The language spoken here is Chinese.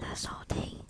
的收听。